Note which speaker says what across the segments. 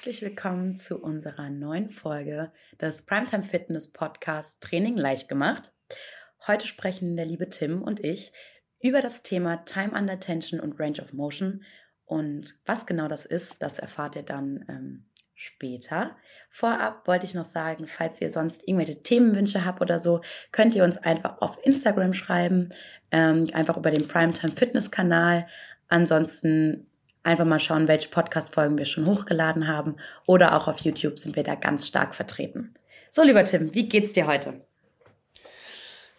Speaker 1: herzlich willkommen zu unserer neuen Folge des Primetime Fitness Podcast Training leicht gemacht. Heute sprechen der liebe Tim und ich über das Thema Time Under Tension und Range of Motion. Und was genau das ist, das erfahrt ihr dann ähm, später. Vorab wollte ich noch sagen, falls ihr sonst irgendwelche Themenwünsche habt oder so, könnt ihr uns einfach auf Instagram schreiben, ähm, einfach über den Primetime Fitness Kanal. Ansonsten einfach mal schauen, welche Podcast-Folgen wir schon hochgeladen haben. Oder auch auf YouTube sind wir da ganz stark vertreten. So, lieber Tim, wie geht's dir heute?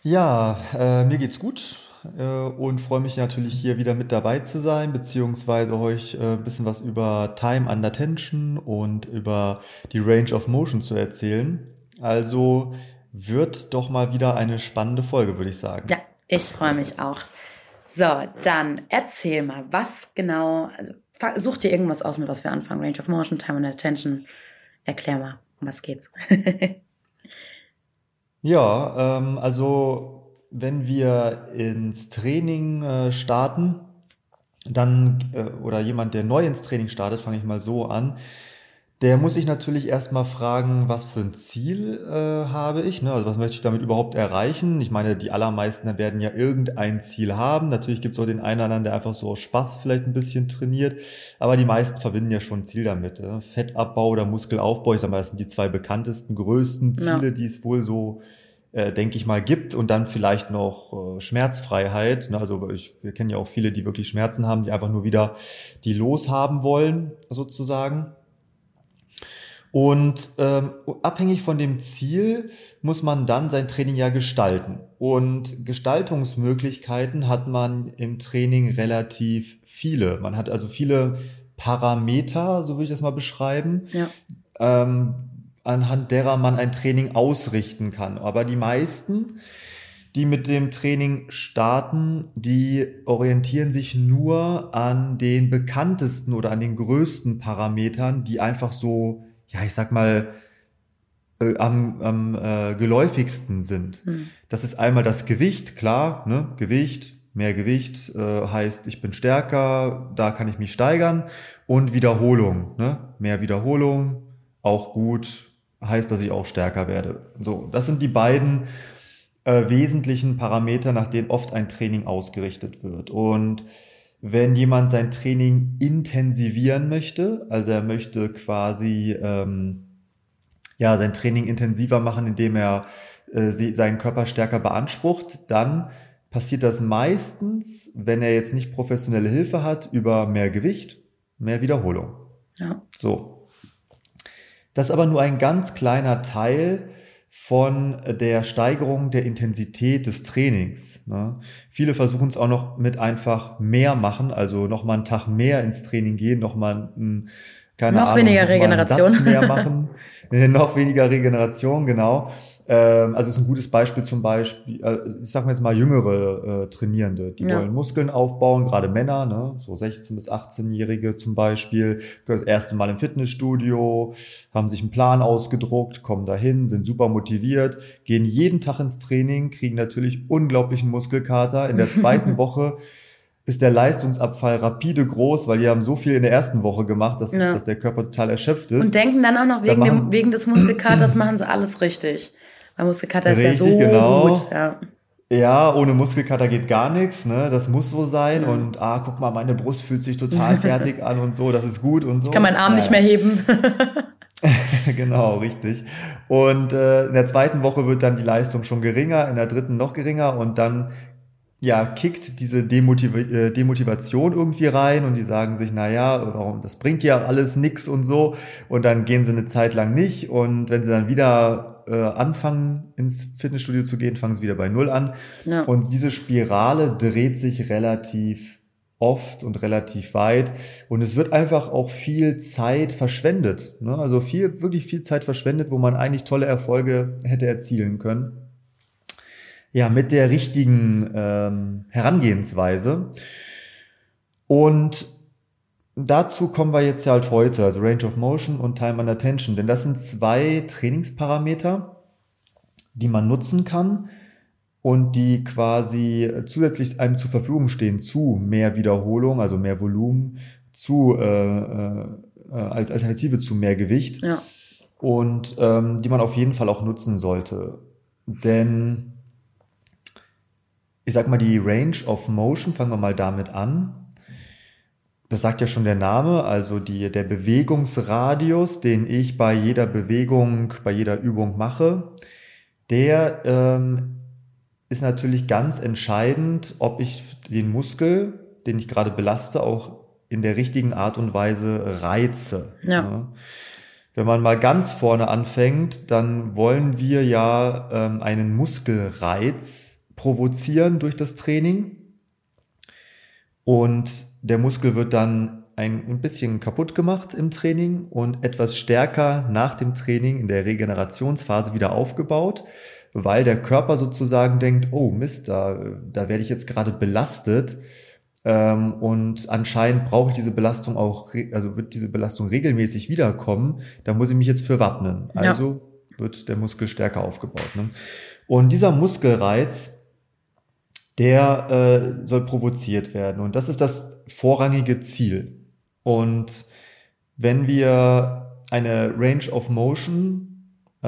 Speaker 2: Ja, äh, mir geht's gut äh, und freue mich natürlich hier wieder mit dabei zu sein, beziehungsweise euch äh, ein bisschen was über Time Under Tension und über die Range of Motion zu erzählen. Also wird doch mal wieder eine spannende Folge, würde ich sagen.
Speaker 1: Ja, ich freue mich auch. So, dann erzähl mal, was genau, also such dir irgendwas aus, mit was wir anfangen. Range of Motion, Time and Attention. Erklär mal, um was geht's?
Speaker 2: ja, ähm, also wenn wir ins Training äh, starten, dann, äh, oder jemand, der neu ins Training startet, fange ich mal so an, der muss sich natürlich erstmal fragen, was für ein Ziel äh, habe ich, ne? also was möchte ich damit überhaupt erreichen. Ich meine, die allermeisten werden ja irgendein Ziel haben. Natürlich gibt es auch den einen oder anderen, der einfach so aus Spaß vielleicht ein bisschen trainiert, aber die meisten verbinden ja schon ein Ziel damit. Äh? Fettabbau oder Muskelaufbau, ich sag mal, das sind die zwei bekanntesten, größten Ziele, ja. die es wohl so äh, denke ich mal, gibt und dann vielleicht noch äh, Schmerzfreiheit. Ne? Also ich, wir kennen ja auch viele, die wirklich Schmerzen haben, die einfach nur wieder die loshaben wollen, sozusagen. Und ähm, abhängig von dem Ziel muss man dann sein Training ja gestalten. Und Gestaltungsmöglichkeiten hat man im Training relativ viele. Man hat also viele Parameter, so würde ich das mal beschreiben, ja. ähm, anhand derer man ein Training ausrichten kann. Aber die meisten, die mit dem Training starten, die orientieren sich nur an den bekanntesten oder an den größten Parametern, die einfach so ja, ich sag mal, äh, am, am äh, geläufigsten sind. Hm. Das ist einmal das Gewicht, klar, ne? Gewicht, mehr Gewicht äh, heißt, ich bin stärker, da kann ich mich steigern. Und Wiederholung, ne? mehr Wiederholung, auch gut, heißt, dass ich auch stärker werde. So, das sind die beiden äh, wesentlichen Parameter, nach denen oft ein Training ausgerichtet wird. Und wenn jemand sein Training intensivieren möchte, also er möchte quasi ähm, ja sein Training intensiver machen, indem er äh, seinen Körper stärker beansprucht, dann passiert das meistens, wenn er jetzt nicht professionelle Hilfe hat, über mehr Gewicht, mehr Wiederholung. Ja. So. Das ist aber nur ein ganz kleiner Teil von der Steigerung der Intensität des Trainings. Ne? Viele versuchen es auch noch mit einfach mehr machen, also noch mal einen Tag mehr ins Training gehen, noch mal ein, keine noch Ahnung, weniger Regeneration. Einen Satz mehr machen, noch weniger Regeneration, genau. Ähm, also ist ein gutes Beispiel zum Beispiel, äh, ich sag mal jetzt mal jüngere äh, Trainierende, die ja. wollen Muskeln aufbauen, gerade Männer, ne, so 16 bis 18-Jährige zum Beispiel, das erste Mal im Fitnessstudio, haben sich einen Plan ausgedruckt, kommen dahin, sind super motiviert, gehen jeden Tag ins Training, kriegen natürlich unglaublichen Muskelkater. In der zweiten Woche ist der Leistungsabfall rapide groß, weil die haben so viel in der ersten Woche gemacht, dass, ja. dass der Körper total erschöpft ist.
Speaker 1: Und denken dann auch noch wegen, dem, wegen des Muskelkaters machen sie alles richtig. Weil Muskelkater ist ja so genau. gut. Ja.
Speaker 2: Ja, ohne Muskelkater geht gar nichts, ne? Das muss so sein. Ja. Und ah, guck mal, meine Brust fühlt sich total fertig an und so, das ist gut und so.
Speaker 1: Ich kann meinen Arm ja. nicht mehr heben.
Speaker 2: genau, richtig. Und äh, in der zweiten Woche wird dann die Leistung schon geringer, in der dritten noch geringer und dann ja, kickt diese Demotiv äh, Demotivation irgendwie rein und die sagen sich, na ja, warum, das bringt ja alles nix und so. Und dann gehen sie eine Zeit lang nicht und wenn sie dann wieder äh, anfangen, ins Fitnessstudio zu gehen, fangen sie wieder bei Null an. Ja. Und diese Spirale dreht sich relativ oft und relativ weit. Und es wird einfach auch viel Zeit verschwendet. Ne? Also viel, wirklich viel Zeit verschwendet, wo man eigentlich tolle Erfolge hätte erzielen können. Ja, mit der richtigen ähm, Herangehensweise. Und dazu kommen wir jetzt ja halt heute, also Range of Motion und Time Under Tension, denn das sind zwei Trainingsparameter, die man nutzen kann und die quasi zusätzlich einem zur Verfügung stehen zu mehr Wiederholung, also mehr Volumen, zu äh, äh, als Alternative zu mehr Gewicht.
Speaker 1: Ja.
Speaker 2: Und ähm, die man auf jeden Fall auch nutzen sollte. Denn ich sag mal, die Range of Motion, fangen wir mal damit an. Das sagt ja schon der Name, also die, der Bewegungsradius, den ich bei jeder Bewegung, bei jeder Übung mache, der ähm, ist natürlich ganz entscheidend, ob ich den Muskel, den ich gerade belaste, auch in der richtigen Art und Weise reize.
Speaker 1: Ja.
Speaker 2: Ne? Wenn man mal ganz vorne anfängt, dann wollen wir ja ähm, einen Muskelreiz provozieren durch das Training. Und der Muskel wird dann ein, bisschen kaputt gemacht im Training und etwas stärker nach dem Training in der Regenerationsphase wieder aufgebaut, weil der Körper sozusagen denkt, oh Mist, da, da werde ich jetzt gerade belastet ähm, und anscheinend brauche ich diese Belastung auch, also wird diese Belastung regelmäßig wiederkommen, da muss ich mich jetzt für wappnen. Also ja. wird der Muskel stärker aufgebaut. Ne? Und dieser Muskelreiz, der äh, soll provoziert werden. Und das ist das vorrangige Ziel. Und wenn wir eine Range of Motion, äh,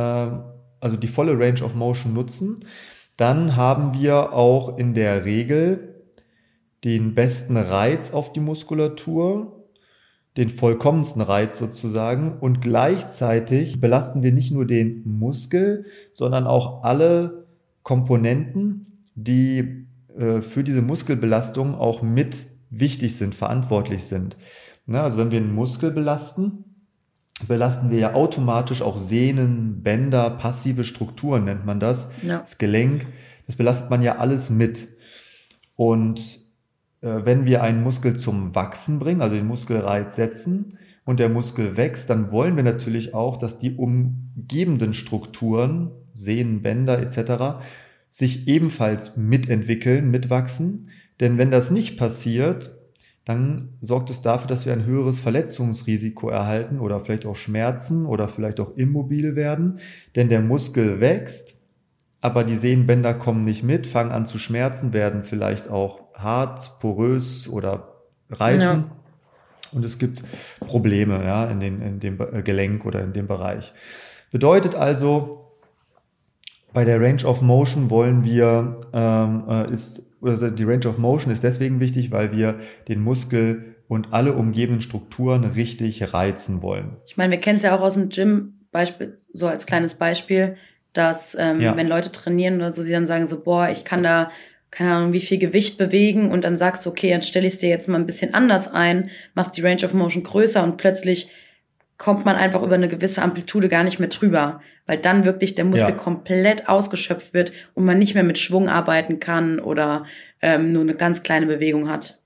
Speaker 2: also die volle Range of Motion nutzen, dann haben wir auch in der Regel den besten Reiz auf die Muskulatur, den vollkommensten Reiz sozusagen und gleichzeitig belasten wir nicht nur den Muskel, sondern auch alle Komponenten, die äh, für diese Muskelbelastung auch mit wichtig sind, verantwortlich sind. Ne, also wenn wir einen Muskel belasten, belasten wir ja automatisch auch Sehnen, Bänder, passive Strukturen nennt man das, ja. das Gelenk, das belastet man ja alles mit. Und äh, wenn wir einen Muskel zum Wachsen bringen, also den Muskelreiz setzen und der Muskel wächst, dann wollen wir natürlich auch, dass die umgebenden Strukturen, Sehnen, Bänder etc., sich ebenfalls mitentwickeln, mitwachsen. Denn wenn das nicht passiert, dann sorgt es dafür, dass wir ein höheres Verletzungsrisiko erhalten oder vielleicht auch Schmerzen oder vielleicht auch immobil werden. Denn der Muskel wächst, aber die Sehnenbänder kommen nicht mit, fangen an zu schmerzen, werden vielleicht auch hart, porös oder reißen. Ja. Und es gibt Probleme ja, in, den, in dem Gelenk oder in dem Bereich. Bedeutet also, bei der Range of Motion wollen wir, ähm, äh, ist, also die Range of Motion ist deswegen wichtig, weil wir den Muskel und alle umgebenden Strukturen richtig reizen wollen.
Speaker 1: Ich meine, wir kennen es ja auch aus dem Gym, Beispiel, so als kleines Beispiel, dass ähm, ja. wenn Leute trainieren oder so, sie dann sagen so, boah, ich kann da keine Ahnung, wie viel Gewicht bewegen und dann sagst du, okay, dann stelle ich es dir jetzt mal ein bisschen anders ein, machst die Range of Motion größer und plötzlich kommt man einfach über eine gewisse Amplitude gar nicht mehr drüber, weil dann wirklich der Muskel ja. komplett ausgeschöpft wird und man nicht mehr mit Schwung arbeiten kann oder ähm, nur eine ganz kleine Bewegung hat.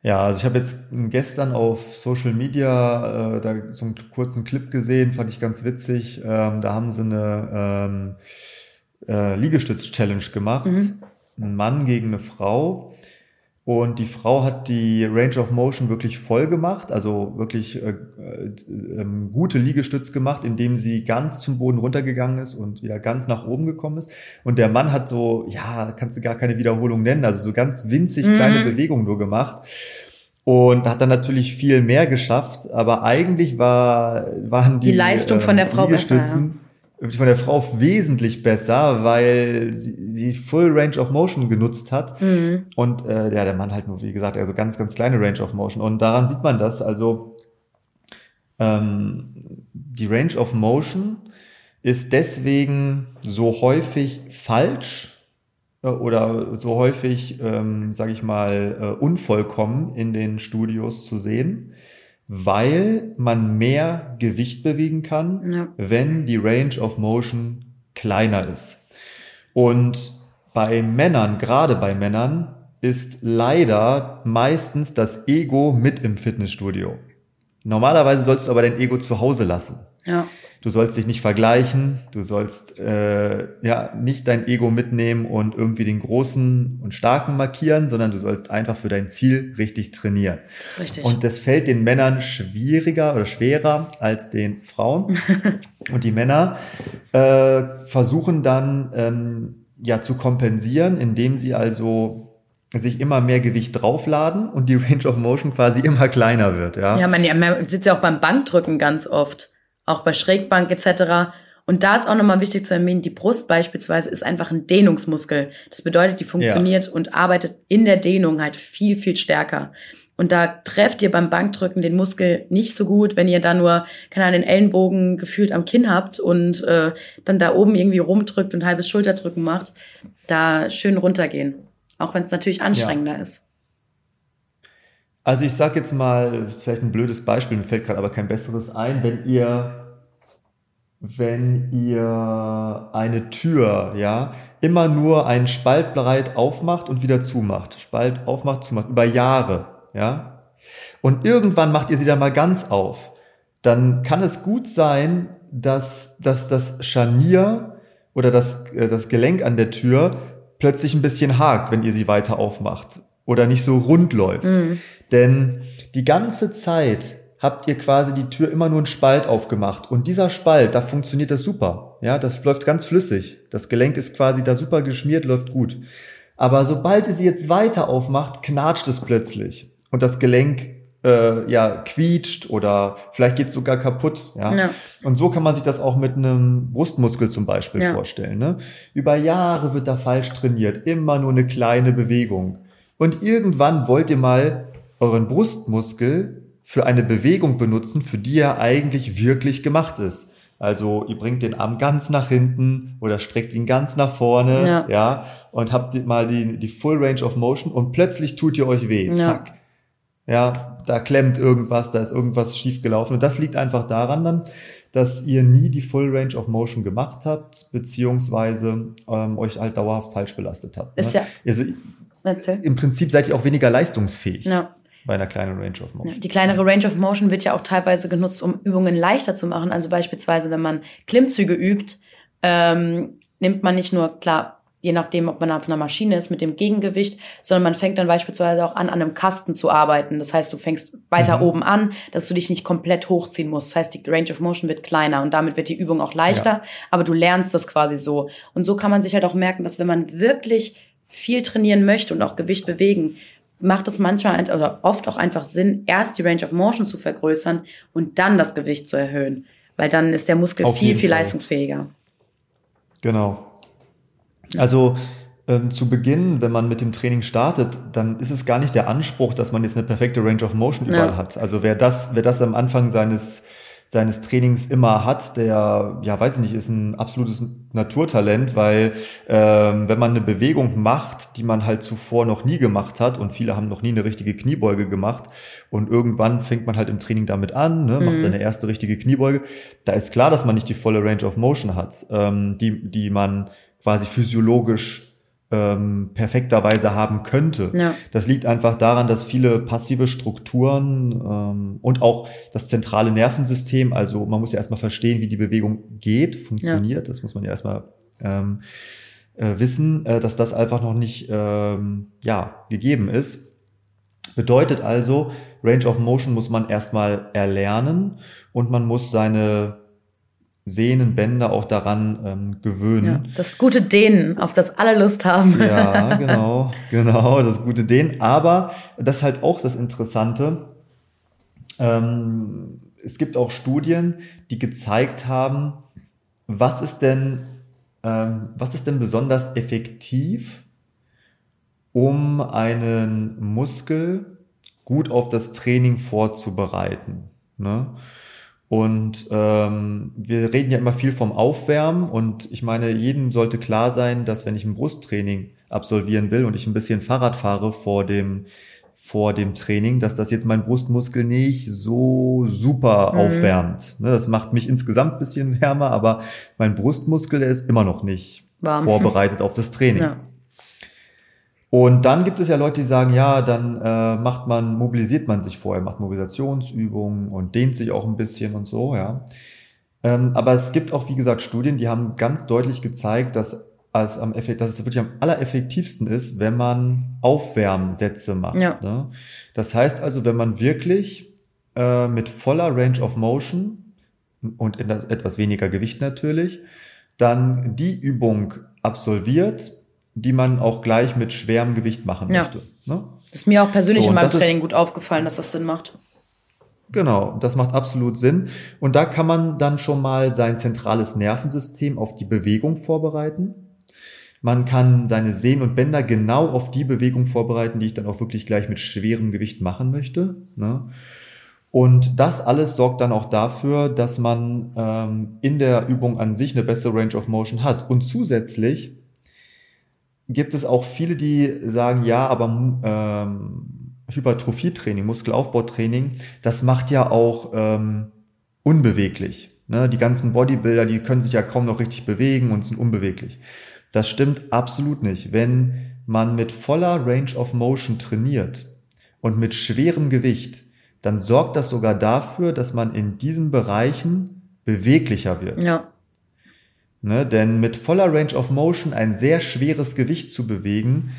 Speaker 2: Ja, also ich habe jetzt gestern auf Social Media äh, da so einen kurzen Clip gesehen, fand ich ganz witzig. Ähm, da haben sie eine ähm, äh, Liegestütz-Challenge gemacht. Mhm ein Mann gegen eine Frau. Und die Frau hat die Range of Motion wirklich voll gemacht, also wirklich äh, äh, ähm, gute Liegestütz gemacht, indem sie ganz zum Boden runtergegangen ist und wieder ganz nach oben gekommen ist. Und der Mann hat so, ja, kannst du gar keine Wiederholung nennen, also so ganz winzig kleine mhm. Bewegungen nur gemacht. Und hat dann natürlich viel mehr geschafft, aber eigentlich war, waren die,
Speaker 1: die Leistung von der Frau
Speaker 2: Liegestützen, besser, ja von der Frau wesentlich besser, weil sie, sie Full Range of Motion genutzt hat. Mhm. Und äh, ja, der Mann halt nur, wie gesagt, also ganz, ganz kleine Range of Motion. Und daran sieht man das. Also ähm, die Range of Motion ist deswegen so häufig falsch äh, oder so häufig, ähm, sage ich mal, äh, unvollkommen in den Studios zu sehen weil man mehr Gewicht bewegen kann, ja. wenn die Range of Motion kleiner ist. Und bei Männern, gerade bei Männern, ist leider meistens das Ego mit im Fitnessstudio. Normalerweise sollst du aber dein Ego zu Hause lassen.
Speaker 1: Ja.
Speaker 2: Du sollst dich nicht vergleichen, du sollst äh, ja nicht dein Ego mitnehmen und irgendwie den Großen und Starken markieren, sondern du sollst einfach für dein Ziel richtig trainieren.
Speaker 1: Das ist richtig.
Speaker 2: Und das fällt den Männern schwieriger oder schwerer als den Frauen. und die Männer äh, versuchen dann ähm, ja zu kompensieren, indem sie also sich immer mehr Gewicht draufladen und die Range of Motion quasi immer kleiner wird. Ja,
Speaker 1: ja man, man sitzt ja auch beim Bankdrücken ganz oft, auch bei Schrägbank etc. Und da ist auch nochmal wichtig zu erwähnen, die Brust beispielsweise ist einfach ein Dehnungsmuskel. Das bedeutet, die funktioniert ja. und arbeitet in der Dehnung halt viel, viel stärker. Und da trefft ihr beim Bankdrücken den Muskel nicht so gut, wenn ihr da nur, keine Ahnung, den Ellenbogen gefühlt am Kinn habt und äh, dann da oben irgendwie rumdrückt und halbes Schulterdrücken macht. Da schön runtergehen. Auch wenn es natürlich anstrengender ja. ist.
Speaker 2: Also ich sag jetzt mal, vielleicht ein blödes Beispiel, mir fällt gerade aber kein besseres ein, wenn ihr wenn ihr eine Tür, ja, immer nur einen Spalt breit aufmacht und wieder zumacht, Spalt aufmacht, zumacht, über Jahre, ja, und irgendwann macht ihr sie dann mal ganz auf, dann kann es gut sein, dass, dass das Scharnier oder das, äh, das Gelenk an der Tür plötzlich ein bisschen hakt, wenn ihr sie weiter aufmacht oder nicht so rund läuft. Mhm. Denn die ganze Zeit habt ihr quasi die Tür immer nur einen Spalt aufgemacht. Und dieser Spalt, da funktioniert das super. Ja, das läuft ganz flüssig. Das Gelenk ist quasi da super geschmiert, läuft gut. Aber sobald ihr sie jetzt weiter aufmacht, knatscht es plötzlich. Und das Gelenk äh, ja quietscht oder vielleicht geht es sogar kaputt. Ja? ja? Und so kann man sich das auch mit einem Brustmuskel zum Beispiel ja. vorstellen. Ne? Über Jahre wird da falsch trainiert, immer nur eine kleine Bewegung. Und irgendwann wollt ihr mal euren Brustmuskel für eine Bewegung benutzen, für die er eigentlich wirklich gemacht ist. Also ihr bringt den Arm ganz nach hinten oder streckt ihn ganz nach vorne, ja, ja und habt mal die, die Full Range of Motion und plötzlich tut ihr euch weh. Ja. Zack. Ja, da klemmt irgendwas, da ist irgendwas schief gelaufen. Und das liegt einfach daran dann, dass ihr nie die Full Range of Motion gemacht habt, beziehungsweise ähm, euch halt dauerhaft falsch belastet habt.
Speaker 1: Ist ne? ja.
Speaker 2: Also, Im Prinzip seid ihr auch weniger leistungsfähig. Ja bei einer kleinen Range of Motion.
Speaker 1: Ja, die kleinere Range of Motion wird ja auch teilweise genutzt, um Übungen leichter zu machen. Also beispielsweise, wenn man Klimmzüge übt, ähm, nimmt man nicht nur, klar, je nachdem, ob man auf einer Maschine ist, mit dem Gegengewicht, sondern man fängt dann beispielsweise auch an, an einem Kasten zu arbeiten. Das heißt, du fängst weiter mhm. oben an, dass du dich nicht komplett hochziehen musst. Das heißt, die Range of Motion wird kleiner und damit wird die Übung auch leichter, ja. aber du lernst das quasi so. Und so kann man sich halt auch merken, dass wenn man wirklich viel trainieren möchte und auch Gewicht bewegen, macht es manchmal oder oft auch einfach Sinn, erst die Range of Motion zu vergrößern und dann das Gewicht zu erhöhen. Weil dann ist der Muskel Auf viel, viel Fall. leistungsfähiger.
Speaker 2: Genau. Also ähm, zu Beginn, wenn man mit dem Training startet, dann ist es gar nicht der Anspruch, dass man jetzt eine perfekte Range of Motion überall ja. hat. Also wer das, wer das am Anfang seines seines Trainings immer hat, der, ja, weiß ich nicht, ist ein absolutes Naturtalent, weil ähm, wenn man eine Bewegung macht, die man halt zuvor noch nie gemacht hat und viele haben noch nie eine richtige Kniebeuge gemacht und irgendwann fängt man halt im Training damit an, ne, macht mhm. seine erste richtige Kniebeuge, da ist klar, dass man nicht die volle Range of Motion hat, ähm, die, die man quasi physiologisch ähm, perfekterweise haben könnte. Ja. Das liegt einfach daran, dass viele passive Strukturen ähm, und auch das zentrale Nervensystem, also man muss ja erstmal verstehen, wie die Bewegung geht, funktioniert, ja. das muss man ja erstmal ähm, äh, wissen, äh, dass das einfach noch nicht ähm, ja, gegeben ist. Bedeutet also, Range of Motion muss man erstmal erlernen und man muss seine Sehnen, Bänder auch daran ähm, gewöhnen. Ja,
Speaker 1: das gute Dehnen, auf das alle Lust haben.
Speaker 2: ja, genau, genau, das gute Dehnen. Aber das ist halt auch das Interessante. Ähm, es gibt auch Studien, die gezeigt haben, was ist denn, ähm, was ist denn besonders effektiv, um einen Muskel gut auf das Training vorzubereiten. Ne? Und ähm, wir reden ja immer viel vom Aufwärmen und ich meine, jedem sollte klar sein, dass wenn ich ein Brusttraining absolvieren will und ich ein bisschen Fahrrad fahre vor dem vor dem Training, dass das jetzt mein Brustmuskel nicht so super mhm. aufwärmt. Ne, das macht mich insgesamt bisschen wärmer, aber mein Brustmuskel, der ist immer noch nicht Warm. vorbereitet auf das Training. Ja. Und dann gibt es ja Leute, die sagen, ja, dann äh, macht man, mobilisiert man sich vorher, macht Mobilisationsübungen und dehnt sich auch ein bisschen und so, ja. Ähm, aber es gibt auch, wie gesagt, Studien, die haben ganz deutlich gezeigt, dass, als am dass es wirklich am allereffektivsten ist, wenn man Aufwärmsätze macht. Ja. Ne? Das heißt also, wenn man wirklich äh, mit voller Range of Motion und etwas weniger Gewicht natürlich, dann die Übung absolviert, die man auch gleich mit schwerem Gewicht machen ja. möchte. Ne?
Speaker 1: Das ist mir auch persönlich so, in meinem Training ist, gut aufgefallen, dass das Sinn macht.
Speaker 2: Genau, das macht absolut Sinn. Und da kann man dann schon mal sein zentrales Nervensystem auf die Bewegung vorbereiten. Man kann seine Sehnen und Bänder genau auf die Bewegung vorbereiten, die ich dann auch wirklich gleich mit schwerem Gewicht machen möchte. Ne? Und das alles sorgt dann auch dafür, dass man ähm, in der Übung an sich eine bessere Range of Motion hat. Und zusätzlich gibt es auch viele, die sagen, ja, aber ähm, Hypertrophietraining, Muskelaufbautraining, das macht ja auch ähm, unbeweglich. Ne? Die ganzen Bodybuilder, die können sich ja kaum noch richtig bewegen und sind unbeweglich. Das stimmt absolut nicht. Wenn man mit voller Range of Motion trainiert und mit schwerem Gewicht, dann sorgt das sogar dafür, dass man in diesen Bereichen beweglicher wird. Ja. Ne? Denn mit voller Range of Motion ein sehr schweres Gewicht zu bewegen,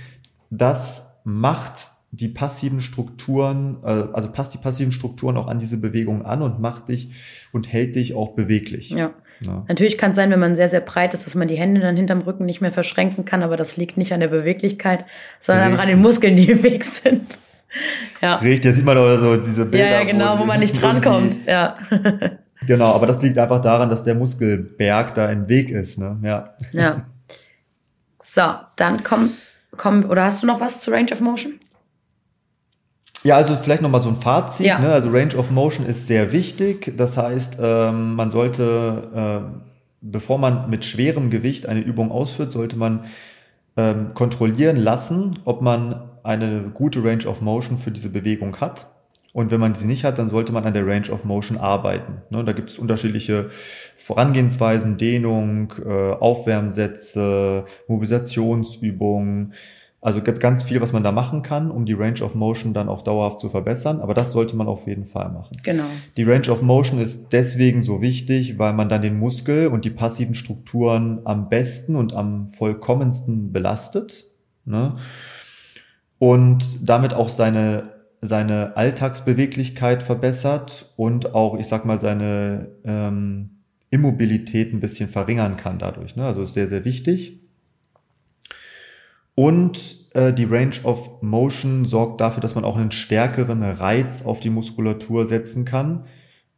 Speaker 2: das macht die passiven Strukturen, äh, also passt die passiven Strukturen auch an diese Bewegung an und macht dich und hält dich auch beweglich.
Speaker 1: Ja. ja. Natürlich kann es sein, wenn man sehr, sehr breit ist, dass man die Hände dann hinterm Rücken nicht mehr verschränken kann, aber das liegt nicht an der Beweglichkeit, sondern Richtig. einfach an den Muskeln, die im Weg sind.
Speaker 2: Ja. Richtig, da sieht man aber so diese Bilder.
Speaker 1: Ja, ja genau, wo, wo man nicht drankommt. Ja.
Speaker 2: genau, aber das liegt einfach daran, dass der Muskelberg da im Weg ist. Ne? Ja.
Speaker 1: ja. So, dann komm, komm, oder hast du noch was zu Range of Motion?
Speaker 2: Ja, also vielleicht nochmal so ein Fazit. Ja. Ne? Also Range of Motion ist sehr wichtig. Das heißt, ähm, man sollte, äh, bevor man mit schwerem Gewicht eine Übung ausführt, sollte man ähm, kontrollieren lassen, ob man eine gute Range of Motion für diese Bewegung hat. Und wenn man sie nicht hat, dann sollte man an der Range of Motion arbeiten. Ne, da gibt es unterschiedliche Vorangehensweisen, Dehnung, äh, Aufwärmsätze, Mobilisationsübungen. Also gibt ganz viel, was man da machen kann, um die Range of Motion dann auch dauerhaft zu verbessern. Aber das sollte man auf jeden Fall machen.
Speaker 1: Genau.
Speaker 2: Die Range of Motion ist deswegen so wichtig, weil man dann den Muskel und die passiven Strukturen am besten und am vollkommensten belastet. Ne? Und damit auch seine, seine Alltagsbeweglichkeit verbessert und auch, ich sag mal, seine ähm, Immobilität ein bisschen verringern kann dadurch. Ne? Also ist sehr, sehr wichtig. Und äh, die Range of Motion sorgt dafür, dass man auch einen stärkeren Reiz auf die Muskulatur setzen kann.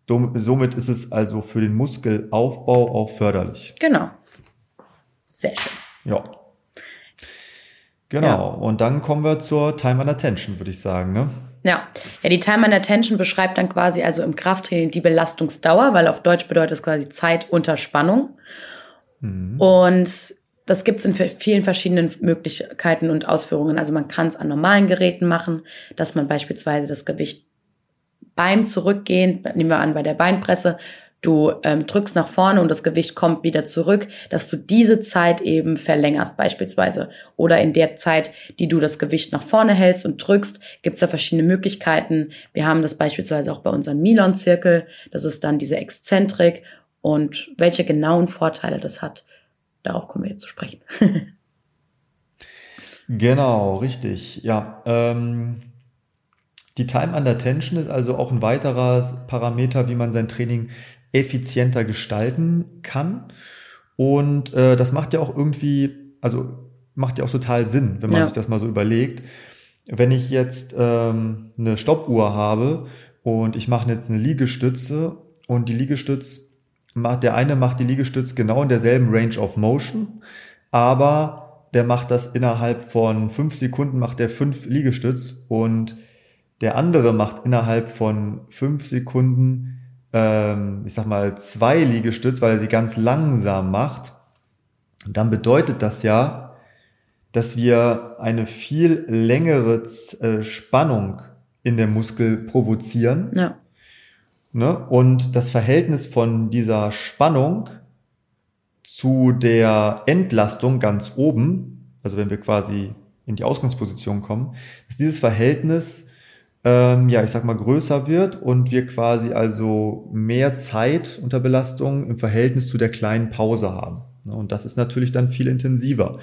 Speaker 2: Somit ist es also für den Muskelaufbau auch förderlich.
Speaker 1: Genau. Sehr schön.
Speaker 2: Ja. Genau. Ja. Und dann kommen wir zur Time and Attention, würde ich sagen. Ne?
Speaker 1: Ja. ja, die Time and Attention beschreibt dann quasi also im Krafttraining die Belastungsdauer, weil auf Deutsch bedeutet es quasi Zeit unter Spannung. Mhm. Und das gibt es in vielen verschiedenen Möglichkeiten und Ausführungen. Also man kann es an normalen Geräten machen, dass man beispielsweise das Gewicht beim Zurückgehen, nehmen wir an bei der Beinpresse, du ähm, drückst nach vorne und das Gewicht kommt wieder zurück, dass du diese Zeit eben verlängerst beispielsweise. Oder in der Zeit, die du das Gewicht nach vorne hältst und drückst, gibt es da verschiedene Möglichkeiten. Wir haben das beispielsweise auch bei unserem Milon-Zirkel. Das ist dann diese Exzentrik und welche genauen Vorteile das hat darauf kommen wir jetzt zu sprechen.
Speaker 2: genau, richtig. Ja. Ähm, die Time under Tension ist also auch ein weiterer Parameter, wie man sein Training effizienter gestalten kann. Und äh, das macht ja auch irgendwie, also macht ja auch total Sinn, wenn man ja. sich das mal so überlegt. Wenn ich jetzt ähm, eine Stoppuhr habe und ich mache jetzt eine Liegestütze und die Liegestütze macht, der eine macht die Liegestütz genau in derselben Range of Motion, aber der macht das innerhalb von fünf Sekunden, macht der fünf Liegestütz und der andere macht innerhalb von fünf Sekunden, ähm, ich sag mal, zwei Liegestütz, weil er sie ganz langsam macht. dann bedeutet das ja, dass wir eine viel längere äh, Spannung in der Muskel provozieren. Ja. Ne? Und das Verhältnis von dieser Spannung zu der Entlastung ganz oben, also wenn wir quasi in die Ausgangsposition kommen, dass dieses Verhältnis, ähm, ja, ich sag mal, größer wird und wir quasi also mehr Zeit unter Belastung im Verhältnis zu der kleinen Pause haben. Ne? Und das ist natürlich dann viel intensiver.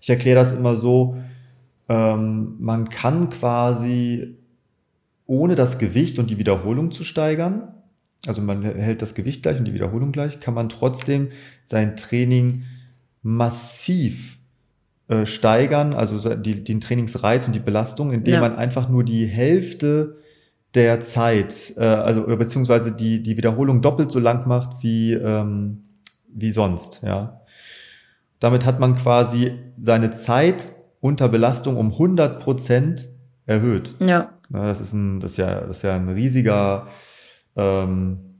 Speaker 2: Ich erkläre das immer so, ähm, man kann quasi ohne das Gewicht und die Wiederholung zu steigern, also man hält das Gewicht gleich und die Wiederholung gleich, kann man trotzdem sein Training massiv äh, steigern, also die, den Trainingsreiz und die Belastung, indem ja. man einfach nur die Hälfte der Zeit, äh, also oder beziehungsweise die, die Wiederholung doppelt so lang macht wie, ähm, wie sonst, ja. Damit hat man quasi seine Zeit unter Belastung um 100 Prozent erhöht.
Speaker 1: Ja.
Speaker 2: Das ist ein, das ist ja, das ist ja ein riesiger, ähm,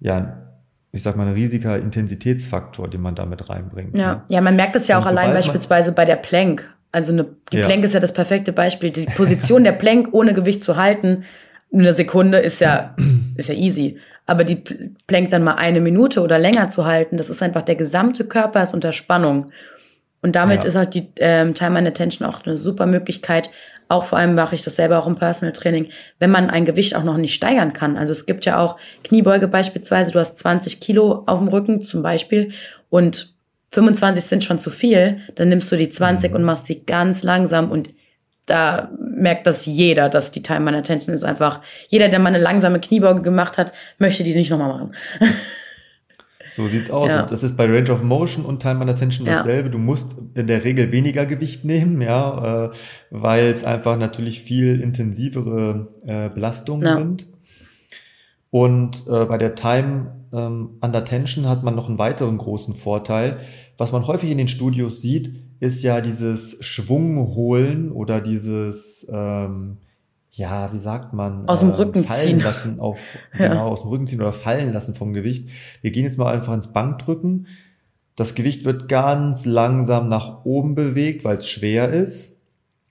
Speaker 2: ja, ich sag mal, ein riesiger Intensitätsfaktor, den man damit reinbringt.
Speaker 1: Ja, ne? ja man merkt es ja auch allein beispielsweise bei der Plank. Also eine, die ja. Plank ist ja das perfekte Beispiel. Die Position der Plank ohne Gewicht zu halten, eine Sekunde ist ja, ist ja easy. Aber die Plank dann mal eine Minute oder länger zu halten, das ist einfach der gesamte Körper ist unter Spannung. Und damit ja. ist halt die ähm, Time and Attention auch eine super Möglichkeit, auch vor allem mache ich das selber auch im Personal Training, wenn man ein Gewicht auch noch nicht steigern kann. Also es gibt ja auch Kniebeuge beispielsweise, du hast 20 Kilo auf dem Rücken zum Beispiel und 25 sind schon zu viel, dann nimmst du die 20 mhm. und machst sie ganz langsam und da merkt das jeder, dass die Time Attention ist einfach, jeder, der mal eine langsame Kniebeuge gemacht hat, möchte die nicht nochmal machen.
Speaker 2: So sieht's aus. Ja. Und das ist bei Range of Motion und Time and Attention dasselbe. Ja. Du musst in der Regel weniger Gewicht nehmen, ja, äh, weil es einfach natürlich viel intensivere äh, Belastungen ja. sind. Und äh, bei der Time ähm, Under Tension hat man noch einen weiteren großen Vorteil. Was man häufig in den Studios sieht, ist ja dieses Schwung holen oder dieses ähm, ja, wie sagt man,
Speaker 1: aus dem ähm, Rücken
Speaker 2: fallen
Speaker 1: ziehen.
Speaker 2: lassen auf, ja. genau, aus dem Rücken ziehen oder fallen lassen vom Gewicht. Wir gehen jetzt mal einfach ins Bankdrücken. Das Gewicht wird ganz langsam nach oben bewegt, weil es schwer ist.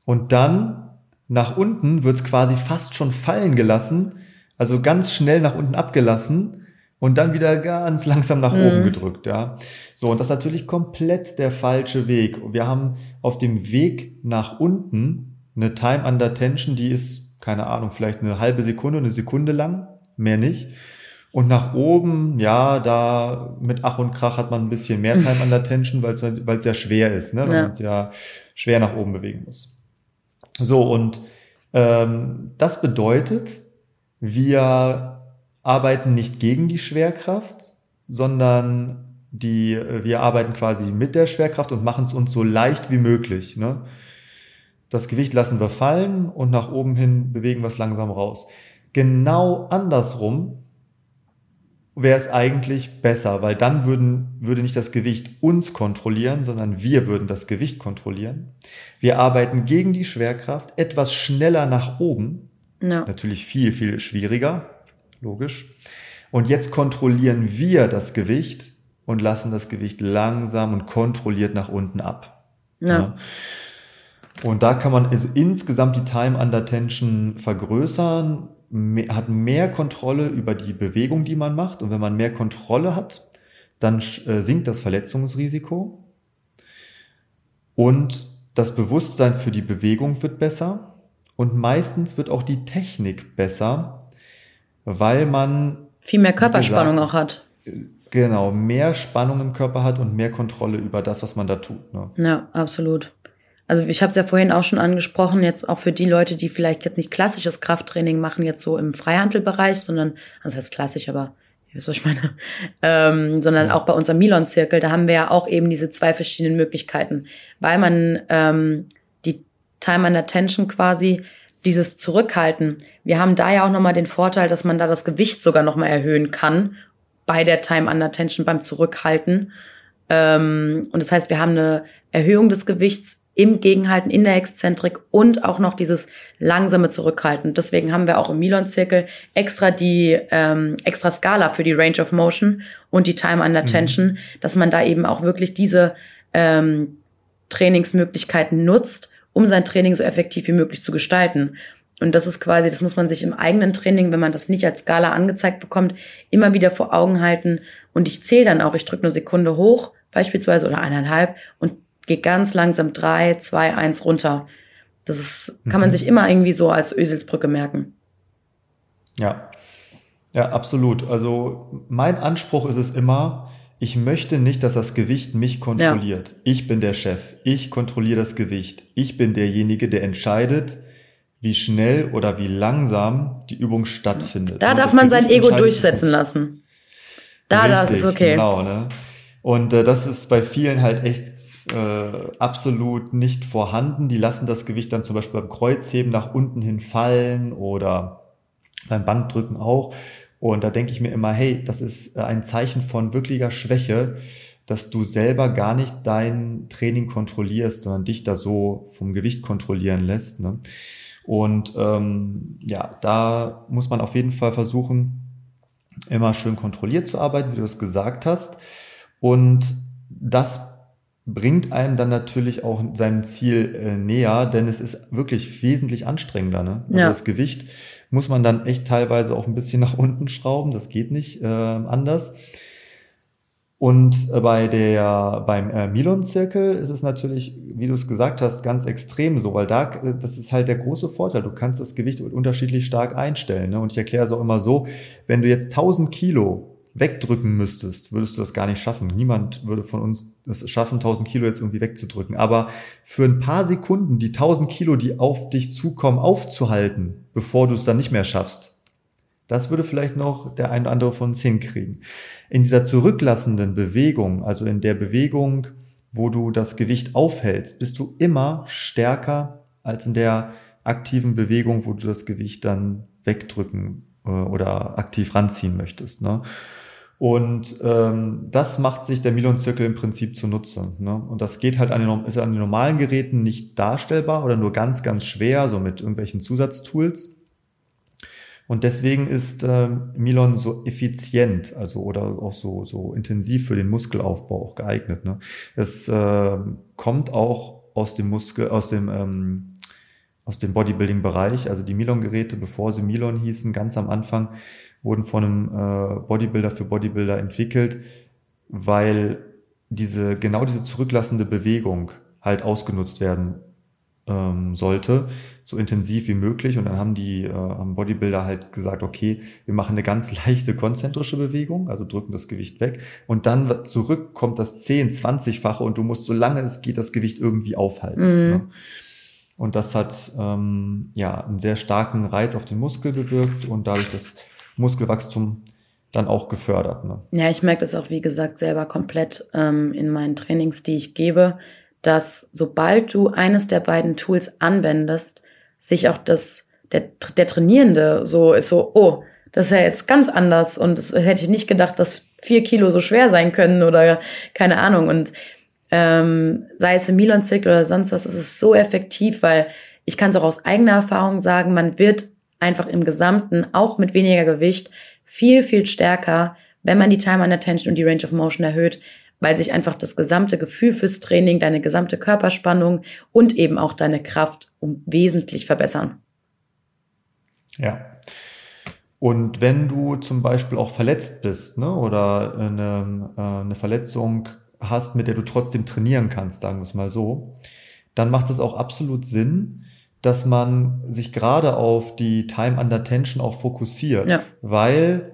Speaker 2: Und dann nach unten wird es quasi fast schon fallen gelassen. Also ganz schnell nach unten abgelassen und dann wieder ganz langsam nach mhm. oben gedrückt, ja. So, und das ist natürlich komplett der falsche Weg. Wir haben auf dem Weg nach unten eine Time under Tension, die ist keine Ahnung, vielleicht eine halbe Sekunde, eine Sekunde lang, mehr nicht. Und nach oben, ja, da mit Ach und Krach hat man ein bisschen mehr Time under Tension, weil es ja schwer ist, ne? weil ja. man es ja schwer nach oben bewegen muss. So, und ähm, das bedeutet, wir arbeiten nicht gegen die Schwerkraft, sondern die, wir arbeiten quasi mit der Schwerkraft und machen es uns so leicht wie möglich. Ne? Das Gewicht lassen wir fallen und nach oben hin bewegen wir es langsam raus. Genau andersrum wäre es eigentlich besser, weil dann würden, würde nicht das Gewicht uns kontrollieren, sondern wir würden das Gewicht kontrollieren. Wir arbeiten gegen die Schwerkraft etwas schneller nach oben. No. Natürlich viel, viel schwieriger, logisch. Und jetzt kontrollieren wir das Gewicht und lassen das Gewicht langsam und kontrolliert nach unten ab. No. Ja. Und da kann man also insgesamt die Time Under Tension vergrößern, hat mehr Kontrolle über die Bewegung, die man macht. Und wenn man mehr Kontrolle hat, dann äh, sinkt das Verletzungsrisiko. Und das Bewusstsein für die Bewegung wird besser. Und meistens wird auch die Technik besser, weil man
Speaker 1: viel mehr Körperspannung gesagt, auch hat.
Speaker 2: Genau, mehr Spannung im Körper hat und mehr Kontrolle über das, was man da tut. Ne?
Speaker 1: Ja, absolut. Also ich habe es ja vorhin auch schon angesprochen, jetzt auch für die Leute, die vielleicht jetzt nicht klassisches Krafttraining machen, jetzt so im Freihandelbereich, sondern, das heißt klassisch, aber ihr wisst, was ich meine, ähm, sondern ja. auch bei unserem Milon-Zirkel, da haben wir ja auch eben diese zwei verschiedenen Möglichkeiten, weil man ähm, die Time and Attention quasi, dieses Zurückhalten, wir haben da ja auch nochmal den Vorteil, dass man da das Gewicht sogar nochmal erhöhen kann bei der Time and Attention beim Zurückhalten. Ähm, und das heißt, wir haben eine Erhöhung des Gewichts im Gegenhalten, in der Exzentrik und auch noch dieses langsame Zurückhalten. Deswegen haben wir auch im Milon-Zirkel extra die ähm, extra Skala für die Range of Motion und die Time Under. Tension, mhm. dass man da eben auch wirklich diese ähm, Trainingsmöglichkeiten nutzt, um sein Training so effektiv wie möglich zu gestalten. Und das ist quasi, das muss man sich im eigenen Training, wenn man das nicht als Skala angezeigt bekommt, immer wieder vor Augen halten. Und ich zähle dann auch, ich drücke eine Sekunde hoch, beispielsweise, oder eineinhalb, und geht ganz langsam drei, zwei, eins runter. Das ist, kann man mhm. sich immer irgendwie so als Öselsbrücke merken.
Speaker 2: Ja. Ja, absolut. Also mein Anspruch ist es immer, ich möchte nicht, dass das Gewicht mich kontrolliert. Ja. Ich bin der Chef. Ich kontrolliere das Gewicht. Ich bin derjenige, der entscheidet, wie schnell oder wie langsam die Übung stattfindet.
Speaker 1: Da darf man Gewicht sein Ego durchsetzen lassen. Da, Richtig, das ist okay.
Speaker 2: Genau, ne? Und äh, das ist bei vielen halt echt äh, absolut nicht vorhanden. Die lassen das Gewicht dann zum Beispiel beim Kreuzheben nach unten hin fallen oder beim Bankdrücken auch. Und da denke ich mir immer, hey, das ist äh, ein Zeichen von wirklicher Schwäche, dass du selber gar nicht dein Training kontrollierst, sondern dich da so vom Gewicht kontrollieren lässt. Ne? Und ähm, ja, da muss man auf jeden Fall versuchen, immer schön kontrolliert zu arbeiten, wie du es gesagt hast. Und das bringt einem dann natürlich auch seinem Ziel äh, näher, denn es ist wirklich wesentlich anstrengender. Ne? Also ja. das Gewicht muss man dann echt teilweise auch ein bisschen nach unten schrauben, das geht nicht äh, anders. Und äh, bei der, beim äh, Milon-Zirkel ist es natürlich, wie du es gesagt hast, ganz extrem so, weil da, äh, das ist halt der große Vorteil. Du kannst das Gewicht unterschiedlich stark einstellen. Ne? Und ich erkläre es auch immer so, wenn du jetzt 1000 Kilo wegdrücken müsstest, würdest du das gar nicht schaffen. Niemand würde von uns es schaffen, 1000 Kilo jetzt irgendwie wegzudrücken. Aber für ein paar Sekunden die 1000 Kilo, die auf dich zukommen, aufzuhalten, bevor du es dann nicht mehr schaffst, das würde vielleicht noch der ein oder andere von uns hinkriegen. In dieser zurücklassenden Bewegung, also in der Bewegung, wo du das Gewicht aufhältst, bist du immer stärker als in der aktiven Bewegung, wo du das Gewicht dann wegdrücken äh, oder aktiv ranziehen möchtest. Ne? Und ähm, das macht sich der Milon-Zirkel im Prinzip zunutze. Ne? Und das geht halt an den, ist an den normalen Geräten nicht darstellbar oder nur ganz, ganz schwer, so mit irgendwelchen Zusatztools. Und deswegen ist äh, Milon so effizient, also oder auch so, so intensiv für den Muskelaufbau auch geeignet. Ne? Es äh, kommt auch aus dem Muskel, aus dem ähm, aus dem Bodybuilding-Bereich. Also die Milon-Geräte, bevor sie Milon hießen, ganz am Anfang, wurden von einem äh, Bodybuilder für Bodybuilder entwickelt, weil diese, genau diese zurücklassende Bewegung halt ausgenutzt werden ähm, sollte, so intensiv wie möglich. Und dann haben die äh, haben Bodybuilder halt gesagt, okay, wir machen eine ganz leichte konzentrische Bewegung, also drücken das Gewicht weg. Und dann zurück kommt das 10, 20-fache und du musst, solange es geht, das Gewicht irgendwie aufhalten. Mhm. Ne? Und das hat ähm, ja einen sehr starken Reiz auf den Muskel bewirkt und dadurch das Muskelwachstum dann auch gefördert. Ne?
Speaker 1: Ja, ich merke das auch, wie gesagt, selber komplett ähm, in meinen Trainings, die ich gebe, dass sobald du eines der beiden Tools anwendest, sich auch das, der, der Trainierende so ist so, oh, das ist ja jetzt ganz anders und das hätte ich nicht gedacht, dass vier Kilo so schwer sein können oder keine Ahnung. Und ähm, sei es im Milon-Zirkel oder sonst was, ist es so effektiv, weil ich kann es auch aus eigener Erfahrung sagen, man wird einfach im Gesamten, auch mit weniger Gewicht, viel, viel stärker, wenn man die Time under Tension und die Range of Motion erhöht, weil sich einfach das gesamte Gefühl fürs Training, deine gesamte Körperspannung und eben auch deine Kraft um wesentlich verbessern.
Speaker 2: Ja. Und wenn du zum Beispiel auch verletzt bist ne, oder eine, äh, eine Verletzung hast, mit der du trotzdem trainieren kannst, sagen wir es mal so, dann macht es auch absolut Sinn, dass man sich gerade auf die Time under Tension auch fokussiert. Ja. Weil,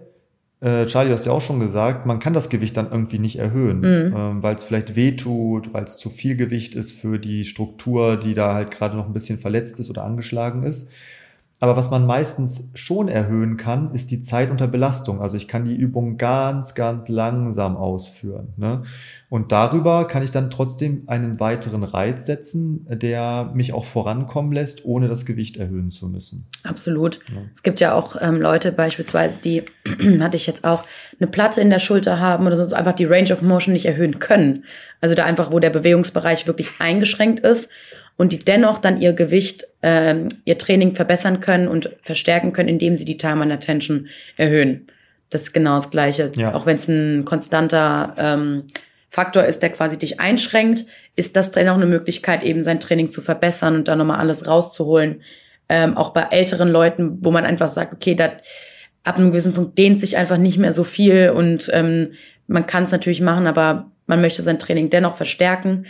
Speaker 2: äh, Charlie, du hast ja auch schon gesagt, man kann das Gewicht dann irgendwie nicht erhöhen, mhm. ähm, weil es vielleicht weh tut, weil es zu viel Gewicht ist für die Struktur, die da halt gerade noch ein bisschen verletzt ist oder angeschlagen ist. Aber was man meistens schon erhöhen kann, ist die Zeit unter Belastung. Also ich kann die Übung ganz, ganz langsam ausführen. Ne? Und darüber kann ich dann trotzdem einen weiteren Reiz setzen, der mich auch vorankommen lässt, ohne das Gewicht erhöhen zu müssen.
Speaker 1: Absolut. Ja. Es gibt ja auch ähm, Leute beispielsweise, die, hatte ich jetzt auch, eine Platte in der Schulter haben oder sonst einfach die Range of Motion nicht erhöhen können. Also da einfach, wo der Bewegungsbereich wirklich eingeschränkt ist und die dennoch dann ihr Gewicht, ähm, ihr Training verbessern können und verstärken können, indem sie die Time and Attention erhöhen. Das ist genau das Gleiche. Ja. Auch wenn es ein konstanter ähm, Faktor ist, der quasi dich einschränkt, ist das dennoch eine Möglichkeit, eben sein Training zu verbessern und dann nochmal alles rauszuholen. Ähm, auch bei älteren Leuten, wo man einfach sagt, okay, dat, ab einem gewissen Punkt dehnt sich einfach nicht mehr so viel und ähm, man kann es natürlich machen, aber man möchte sein Training dennoch verstärken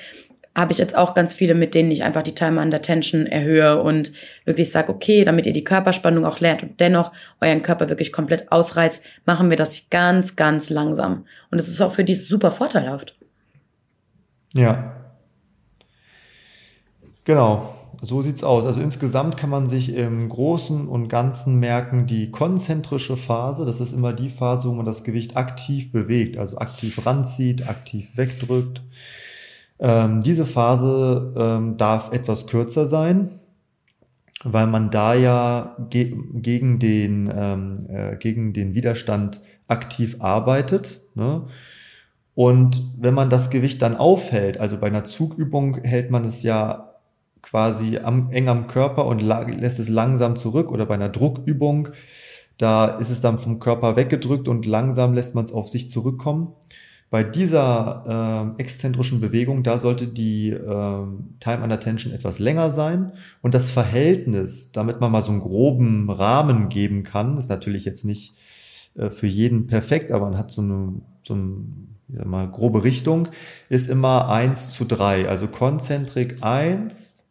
Speaker 1: habe ich jetzt auch ganz viele, mit denen ich einfach die Time under Tension erhöhe und wirklich sage, okay, damit ihr die Körperspannung auch lernt und dennoch euren Körper wirklich komplett ausreizt, machen wir das ganz, ganz langsam. Und es ist auch für die super vorteilhaft.
Speaker 2: Ja. Genau. So sieht's aus. Also insgesamt kann man sich im Großen und Ganzen merken, die konzentrische Phase, das ist immer die Phase, wo man das Gewicht aktiv bewegt, also aktiv ranzieht, aktiv wegdrückt Ähm, diese Phase ähm, darf etwas kürzer sein, weil man da ja ge gegen, den, ähm, äh, gegen den Widerstand aktiv arbeitet. Ne? Und wenn man das Gewicht dann aufhält, also bei einer Zugübung hält man es ja quasi am, eng am Körper und lässt es langsam zurück oder bei einer Druckübung, da ist es dann vom Körper weggedrückt und langsam lässt man es auf sich zurückkommen. Bei dieser äh, exzentrischen Bewegung, da sollte die äh, Time under Tension etwas länger sein und das Verhältnis, damit man mal so einen groben Rahmen geben kann, ist natürlich jetzt nicht äh, für jeden perfekt, aber man hat so eine, so ein, ja, mal grobe Richtung, ist immer eins zu drei. Also Konzentrik eins,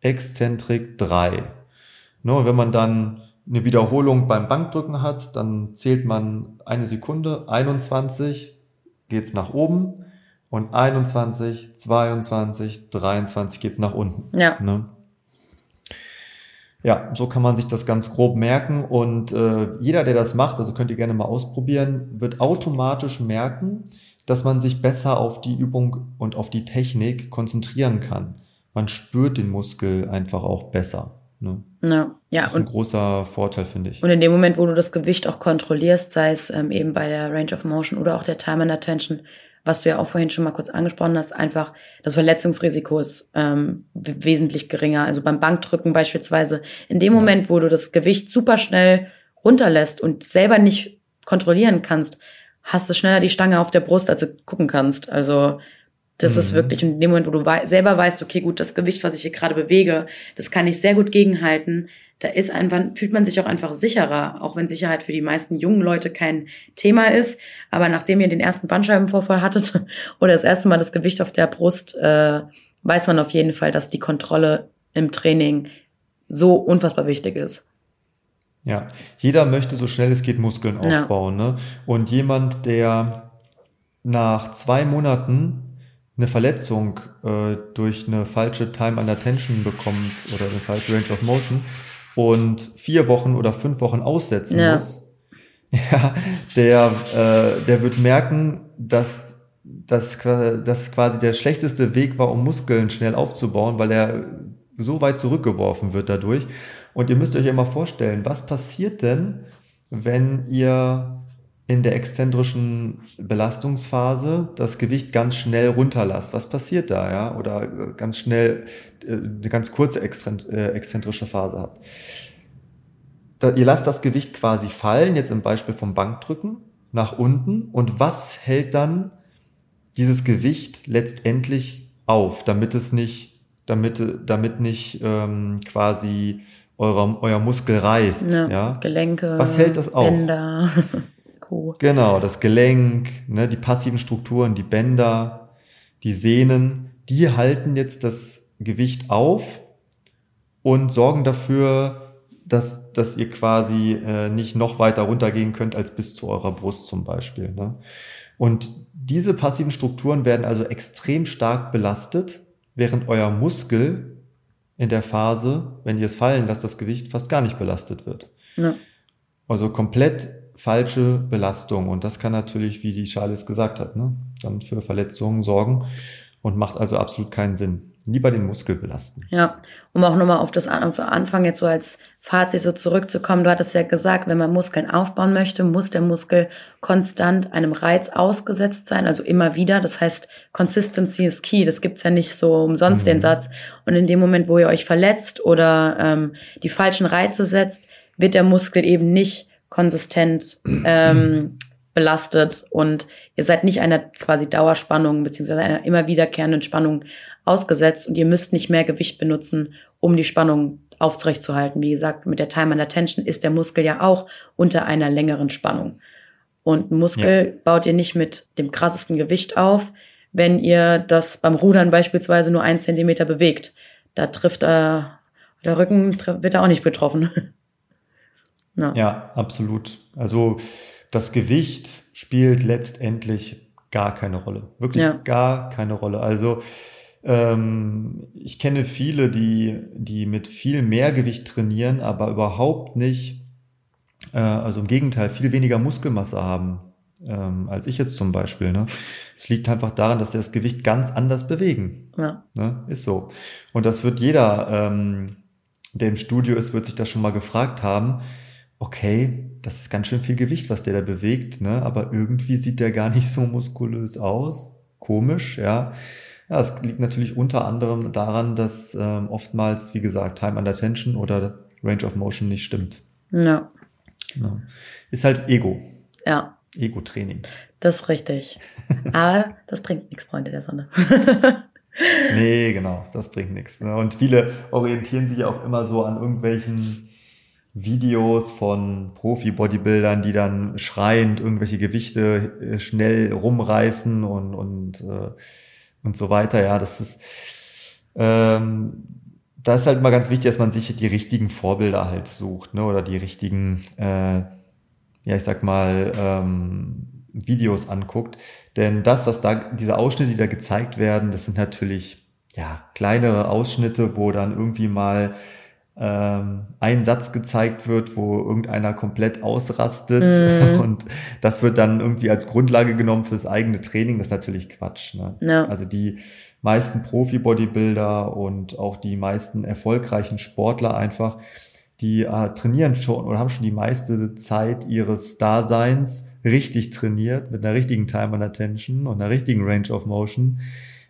Speaker 2: Exzentrik drei. Ne, wenn man dann eine Wiederholung beim Bankdrücken hat, dann zählt man eine Sekunde, 21 geht's nach oben und 21, 22, 23 geht's nach unten.
Speaker 1: Ja.
Speaker 2: Ne? Ja, so kann man sich das ganz grob merken und äh, jeder, der das macht, also könnt ihr gerne mal ausprobieren, wird automatisch merken, dass man sich besser auf die Übung und auf die Technik konzentrieren kann. Man spürt den Muskel einfach auch besser. Ne?
Speaker 1: Ja, ja.
Speaker 2: Das ist ein großer Vorteil, finde ich.
Speaker 1: Und in dem Moment, wo du das Gewicht auch kontrollierst, sei es ähm, eben bei der Range of Motion oder auch der Time and Attention, was du ja auch vorhin schon mal kurz angesprochen hast, einfach das Verletzungsrisiko ist ähm, wesentlich geringer. Also beim Bankdrücken beispielsweise, in dem ja. Moment, wo du das Gewicht super schnell runterlässt und selber nicht kontrollieren kannst, hast du schneller die Stange auf der Brust, als du gucken kannst. Also das mhm. ist wirklich, in dem Moment, wo du wei selber weißt, okay, gut, das Gewicht, was ich hier gerade bewege, das kann ich sehr gut gegenhalten, da ist einfach, fühlt man sich auch einfach sicherer, auch wenn Sicherheit für die meisten jungen Leute kein Thema ist. Aber nachdem ihr den ersten Bandscheibenvorfall hattet oder das erste Mal das Gewicht auf der Brust, äh, weiß man auf jeden Fall, dass die Kontrolle im Training so unfassbar wichtig ist.
Speaker 2: Ja, jeder möchte so schnell es geht Muskeln aufbauen. Ja. Ne? Und jemand, der nach zwei Monaten eine Verletzung äh, durch eine falsche Time under Tension bekommt oder eine falsche Range of Motion, und vier Wochen oder fünf Wochen aussetzen ja. muss, ja, der, äh, der wird merken, dass das quasi der schlechteste Weg war, um Muskeln schnell aufzubauen, weil er so weit zurückgeworfen wird dadurch. Und ihr müsst euch ja mal vorstellen, was passiert denn, wenn ihr in der exzentrischen Belastungsphase das Gewicht ganz schnell runterlasst. Was passiert da, ja? Oder ganz schnell äh, eine ganz kurze äh, exzentrische Phase habt. Da, ihr lasst das Gewicht quasi fallen, jetzt im Beispiel vom Bankdrücken, nach unten. Und was hält dann dieses Gewicht letztendlich auf, damit es nicht, damit, damit nicht ähm, quasi euer, euer Muskel reißt? Ja, ja?
Speaker 1: Gelenke.
Speaker 2: Was hält das auf?
Speaker 1: Bänder.
Speaker 2: Co. Genau, das Gelenk, ne, die passiven Strukturen, die Bänder, die Sehnen, die halten jetzt das Gewicht auf und sorgen dafür, dass, dass ihr quasi äh, nicht noch weiter runtergehen könnt als bis zu eurer Brust zum Beispiel. Ne? Und diese passiven Strukturen werden also extrem stark belastet, während euer Muskel in der Phase, wenn ihr es fallen lasst, das Gewicht fast gar nicht belastet wird. Ja. Also komplett falsche Belastung. Und das kann natürlich, wie die Charles gesagt hat, ne, dann für Verletzungen sorgen und macht also absolut keinen Sinn. Lieber den Muskel belasten.
Speaker 1: Ja, um auch nochmal auf das Anfang jetzt so als Fazit so zurückzukommen. Du hattest ja gesagt, wenn man Muskeln aufbauen möchte, muss der Muskel konstant einem Reiz ausgesetzt sein, also immer wieder. Das heißt, Consistency is key. Das gibt's ja nicht so umsonst, mhm. den Satz. Und in dem Moment, wo ihr euch verletzt oder ähm, die falschen Reize setzt, wird der Muskel eben nicht konsistent ähm, belastet und ihr seid nicht einer quasi Dauerspannung beziehungsweise einer immer wiederkehrenden Spannung ausgesetzt und ihr müsst nicht mehr Gewicht benutzen, um die Spannung aufrechtzuerhalten. Wie gesagt, mit der Time and Attention ist der Muskel ja auch unter einer längeren Spannung. Und Muskel ja. baut ihr nicht mit dem krassesten Gewicht auf, wenn ihr das beim Rudern beispielsweise nur ein Zentimeter bewegt. Da trifft äh, der Rücken wird da auch nicht betroffen.
Speaker 2: Ja. ja, absolut. Also das Gewicht spielt letztendlich gar keine Rolle. Wirklich ja. gar keine Rolle. Also ähm, ich kenne viele, die, die mit viel mehr Gewicht trainieren, aber überhaupt nicht, äh, also im Gegenteil, viel weniger Muskelmasse haben. ähm, als ich jetzt zum Beispiel. Ne? Es liegt einfach daran, dass sie das Gewicht ganz anders bewegen. Ja. Ne? Ist so. Und das wird jeder, ähm, der im Studio ist, wird sich das schon mal gefragt haben. Okay, das ist ganz schön viel Gewicht, was der da bewegt, ne? aber irgendwie sieht der gar nicht so muskulös aus. Komisch, ja. Ja, es liegt natürlich unter anderem daran, dass ähm, oftmals, wie gesagt, Time under Tension oder Range of Motion nicht stimmt. Ja. ja. Ist halt Ego. Ja. Ego-Training.
Speaker 1: Das ist richtig. Aber das bringt nichts, Freunde der Sonne.
Speaker 2: nee, genau, das bringt nichts. Ne? Und viele orientieren sich auch immer so an irgendwelchen Videos von Profi-Bodybuildern, die dann schreiend irgendwelche Gewichte äh, schnell rumreißen und, und, äh, und so weiter. Ja, das ist, ähm, da ist halt mal ganz wichtig, dass man sich die richtigen Vorbilder halt sucht, ne? Oder die richtigen, äh, ja, ich sag mal, ähm, Videos anguckt. Denn das, was da, diese Ausschnitte, die da gezeigt werden, das sind natürlich, ja, kleinere Ausschnitte, wo dann irgendwie mal ähm, ein Satz gezeigt wird, wo irgendeiner komplett ausrastet mm. und das wird dann irgendwie als Grundlage genommen fürs eigene Training. Das ist natürlich Quatsch. Ne? Ja. Also die meisten Profi-Bodybuilder und auch die meisten erfolgreichen Sportler einfach, die äh, trainieren schon oder haben schon die meiste Zeit ihres Daseins richtig trainiert mit einer richtigen Time and Attention und einer richtigen Range of Motion.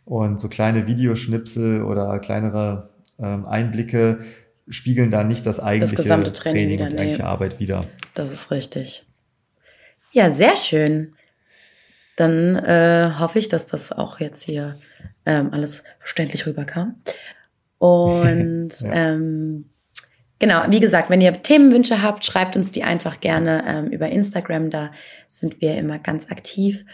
Speaker 2: Und so kleine Videoschnipsel oder kleinere ähm, Einblicke spiegeln da nicht das eigentliche das Training, Training wieder, und die nee. eigentliche Arbeit wieder.
Speaker 1: Das ist richtig. Ja, sehr schön. Dann äh, hoffe ich, dass das auch jetzt hier ähm, alles verständlich rüberkam. Und ja. ähm, genau, wie gesagt, wenn ihr Themenwünsche habt, schreibt uns die einfach gerne ähm, über Instagram. Da sind wir immer ganz aktiv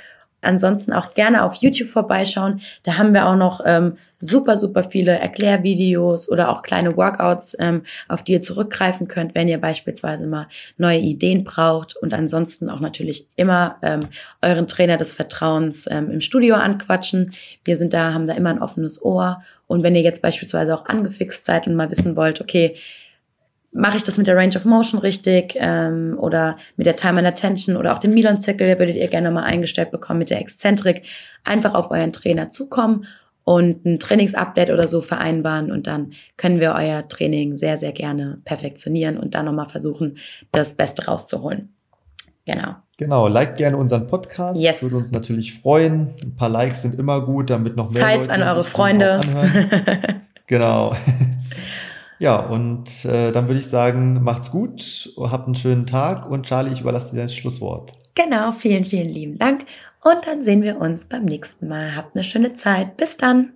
Speaker 1: ansonsten auch gerne auf YouTube vorbeischauen. Da haben wir auch noch ähm, super, super viele Erklärvideos oder auch kleine Workouts, ähm, auf die ihr zurückgreifen könnt, wenn ihr beispielsweise mal neue Ideen braucht. Und ansonsten auch natürlich immer ähm, euren Trainer des Vertrauens ähm, im Studio anquatschen. Wir sind da, haben da immer ein offenes Ohr. Und wenn ihr jetzt beispielsweise auch angefixt seid und mal wissen wollt, okay, mache ich das mit der Range of Motion richtig ähm, oder mit der Time and Attention oder auch den Milon-Zirkel würdet ihr gerne mal eingestellt bekommen mit der Exzentrik. Einfach auf euren Trainer zukommen und ein Trainingsupdate oder so vereinbaren und dann können wir euer Training sehr, sehr gerne perfektionieren und dann nochmal versuchen, das Beste rauszuholen. Genau.
Speaker 2: Genau, liked gerne unseren Podcast. Yes. Würde uns natürlich freuen. Ein paar Likes sind immer gut, damit noch mehr
Speaker 1: Teils Leute an eure Freunde.
Speaker 2: genau. Ja, und äh, dann würde ich sagen, macht's gut, habt einen schönen Tag und Charlie, ich überlasse dir das Schlusswort.
Speaker 1: Genau, vielen, vielen lieben Dank und dann sehen wir uns beim nächsten Mal. Habt eine schöne Zeit. Bis dann.